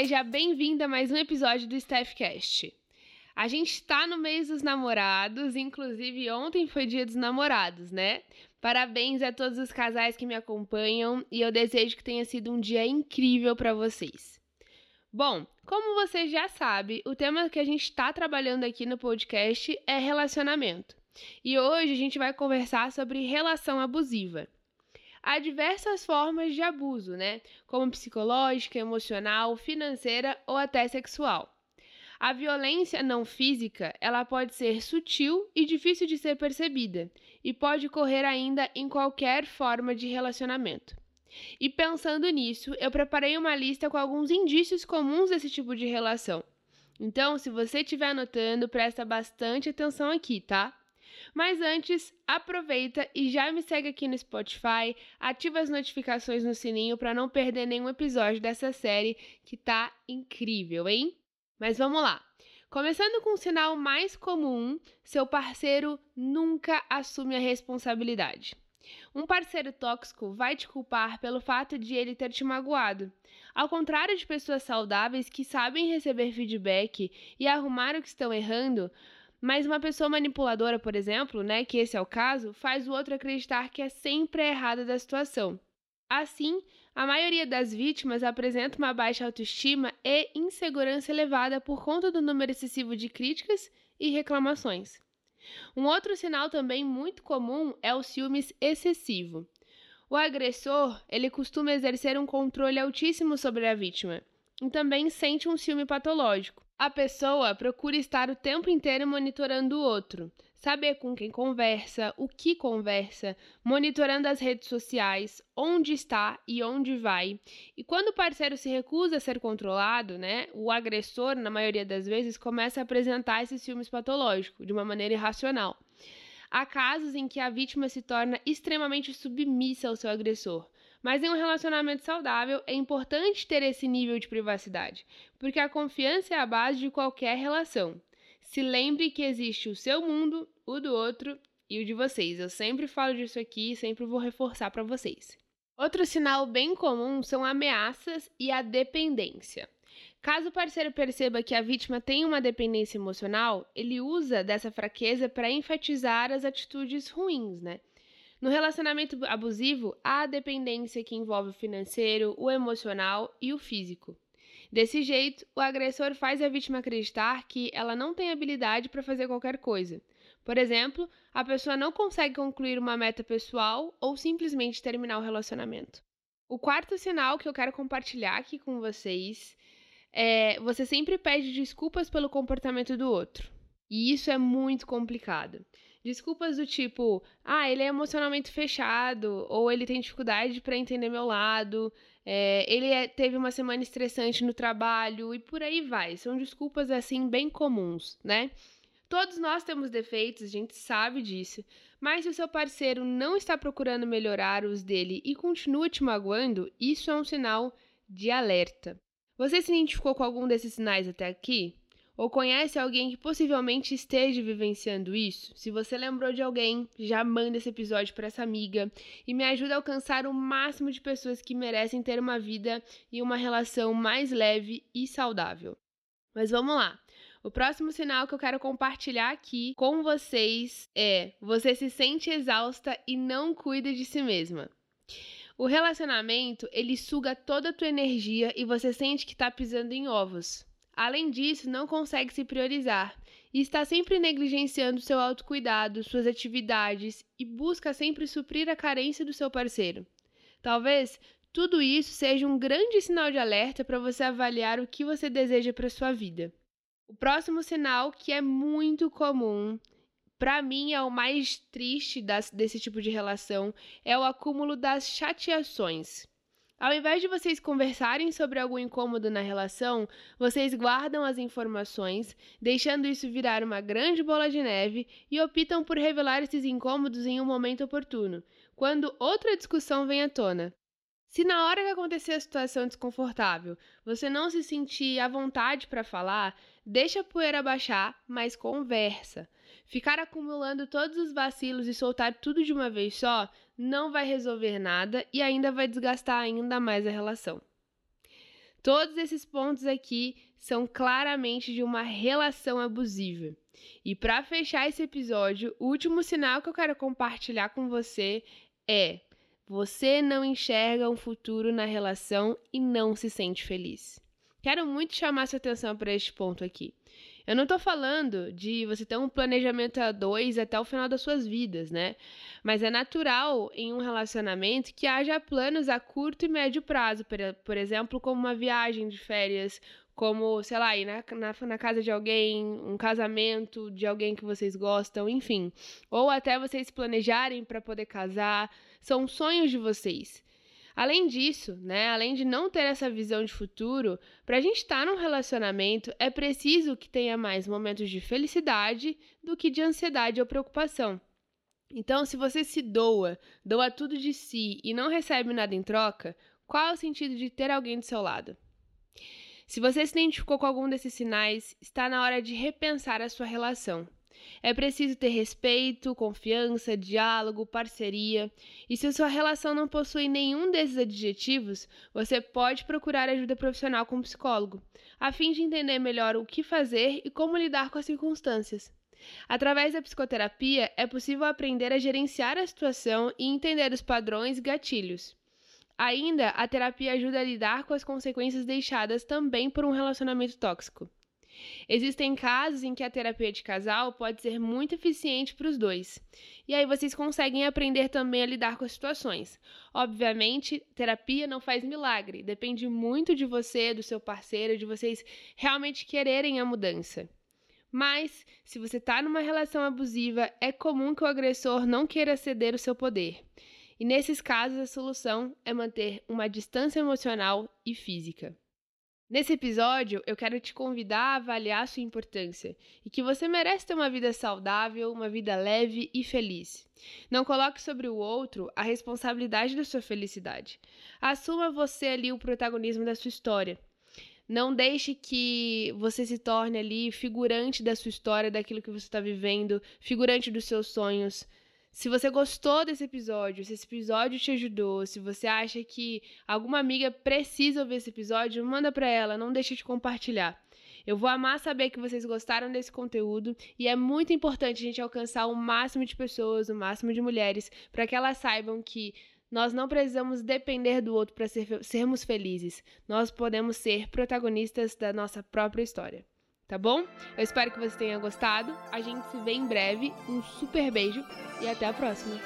Seja bem-vinda a mais um episódio do Staffcast. A gente está no mês dos namorados, inclusive ontem foi dia dos namorados, né? Parabéns a todos os casais que me acompanham e eu desejo que tenha sido um dia incrível para vocês. Bom, como você já sabe, o tema que a gente está trabalhando aqui no podcast é relacionamento. E hoje a gente vai conversar sobre relação abusiva. Há diversas formas de abuso, né? Como psicológica, emocional, financeira ou até sexual. A violência não física, ela pode ser sutil e difícil de ser percebida, e pode ocorrer ainda em qualquer forma de relacionamento. E pensando nisso, eu preparei uma lista com alguns indícios comuns desse tipo de relação. Então, se você estiver anotando, presta bastante atenção aqui, tá? Mas antes, aproveita e já me segue aqui no Spotify, ativa as notificações no sininho para não perder nenhum episódio dessa série que tá incrível, hein? Mas vamos lá. Começando com o sinal mais comum, seu parceiro nunca assume a responsabilidade. Um parceiro tóxico vai te culpar pelo fato de ele ter te magoado. Ao contrário de pessoas saudáveis que sabem receber feedback e arrumar o que estão errando, mas uma pessoa manipuladora, por exemplo, né, que esse é o caso, faz o outro acreditar que é sempre a errada da situação. Assim, a maioria das vítimas apresenta uma baixa autoestima e insegurança elevada por conta do número excessivo de críticas e reclamações. Um outro sinal também muito comum é o ciúmes excessivo. O agressor, ele costuma exercer um controle altíssimo sobre a vítima e também sente um ciúme patológico. A pessoa procura estar o tempo inteiro monitorando o outro, saber com quem conversa, o que conversa, monitorando as redes sociais, onde está e onde vai. E quando o parceiro se recusa a ser controlado, né, o agressor, na maioria das vezes, começa a apresentar esse ciúmes patológico de uma maneira irracional. Há casos em que a vítima se torna extremamente submissa ao seu agressor, mas em um relacionamento saudável é importante ter esse nível de privacidade, porque a confiança é a base de qualquer relação. Se lembre que existe o seu mundo, o do outro e o de vocês. Eu sempre falo disso aqui e sempre vou reforçar para vocês. Outro sinal bem comum são ameaças e a dependência. Caso o parceiro perceba que a vítima tem uma dependência emocional, ele usa dessa fraqueza para enfatizar as atitudes ruins, né? No relacionamento abusivo, há a dependência que envolve o financeiro, o emocional e o físico. Desse jeito, o agressor faz a vítima acreditar que ela não tem habilidade para fazer qualquer coisa. Por exemplo, a pessoa não consegue concluir uma meta pessoal ou simplesmente terminar o relacionamento. O quarto sinal que eu quero compartilhar aqui com vocês é você sempre pede desculpas pelo comportamento do outro. E isso é muito complicado. Desculpas do tipo, ah, ele é emocionalmente fechado, ou ele tem dificuldade para entender meu lado, é, ele é, teve uma semana estressante no trabalho e por aí vai. São desculpas assim bem comuns, né? Todos nós temos defeitos, a gente sabe disso, mas se o seu parceiro não está procurando melhorar os dele e continua te magoando, isso é um sinal de alerta. Você se identificou com algum desses sinais até aqui? Ou conhece alguém que possivelmente esteja vivenciando isso? Se você lembrou de alguém, já manda esse episódio para essa amiga e me ajuda a alcançar o máximo de pessoas que merecem ter uma vida e uma relação mais leve e saudável. Mas vamos lá. O próximo sinal que eu quero compartilhar aqui com vocês é: você se sente exausta e não cuida de si mesma. O relacionamento, ele suga toda a tua energia e você sente que está pisando em ovos. Além disso, não consegue se priorizar e está sempre negligenciando seu autocuidado, suas atividades e busca sempre suprir a carência do seu parceiro. Talvez tudo isso seja um grande sinal de alerta para você avaliar o que você deseja para sua vida. O próximo sinal, que é muito comum, para mim é o mais triste das, desse tipo de relação, é o acúmulo das chateações. Ao invés de vocês conversarem sobre algum incômodo na relação, vocês guardam as informações, deixando isso virar uma grande bola de neve e optam por revelar esses incômodos em um momento oportuno, quando outra discussão vem à tona. Se na hora que acontecer a situação desconfortável você não se sentir à vontade para falar, deixa a poeira baixar, mas conversa. Ficar acumulando todos os vacilos e soltar tudo de uma vez só não vai resolver nada e ainda vai desgastar ainda mais a relação. Todos esses pontos aqui são claramente de uma relação abusiva. E para fechar esse episódio, o último sinal que eu quero compartilhar com você é: você não enxerga um futuro na relação e não se sente feliz. Quero muito chamar sua atenção para este ponto aqui. Eu não estou falando de você ter um planejamento a dois até o final das suas vidas, né? Mas é natural em um relacionamento que haja planos a curto e médio prazo, por exemplo, como uma viagem de férias, como, sei lá, ir na, na, na, casa de alguém, um casamento de alguém que vocês gostam, enfim. Ou até vocês planejarem para poder casar. São sonhos de vocês. Além disso, né, além de não ter essa visão de futuro, para a gente estar tá num relacionamento é preciso que tenha mais momentos de felicidade do que de ansiedade ou preocupação. Então, se você se doa, doa tudo de si e não recebe nada em troca, qual é o sentido de ter alguém do seu lado? Se você se identificou com algum desses sinais, está na hora de repensar a sua relação. É preciso ter respeito, confiança, diálogo, parceria. E se sua relação não possui nenhum desses adjetivos, você pode procurar ajuda profissional com um psicólogo, a fim de entender melhor o que fazer e como lidar com as circunstâncias. Através da psicoterapia, é possível aprender a gerenciar a situação e entender os padrões e gatilhos. Ainda, a terapia ajuda a lidar com as consequências deixadas também por um relacionamento tóxico. Existem casos em que a terapia de casal pode ser muito eficiente para os dois. E aí vocês conseguem aprender também a lidar com as situações. Obviamente, terapia não faz milagre, depende muito de você, do seu parceiro, de vocês realmente quererem a mudança. Mas, se você está numa relação abusiva, é comum que o agressor não queira ceder o seu poder. E nesses casos, a solução é manter uma distância emocional e física. Nesse episódio, eu quero te convidar a avaliar sua importância e que você merece ter uma vida saudável, uma vida leve e feliz. Não coloque sobre o outro a responsabilidade da sua felicidade. Assuma você ali o protagonismo da sua história. Não deixe que você se torne ali figurante da sua história, daquilo que você está vivendo, figurante dos seus sonhos. Se você gostou desse episódio, se esse episódio te ajudou, se você acha que alguma amiga precisa ouvir esse episódio, manda para ela, não deixe de compartilhar. Eu vou amar saber que vocês gostaram desse conteúdo e é muito importante a gente alcançar o máximo de pessoas, o máximo de mulheres, para que elas saibam que nós não precisamos depender do outro para ser, sermos felizes. Nós podemos ser protagonistas da nossa própria história tá bom? Eu espero que você tenha gostado. A gente se vê em breve. Um super beijo e até a próxima.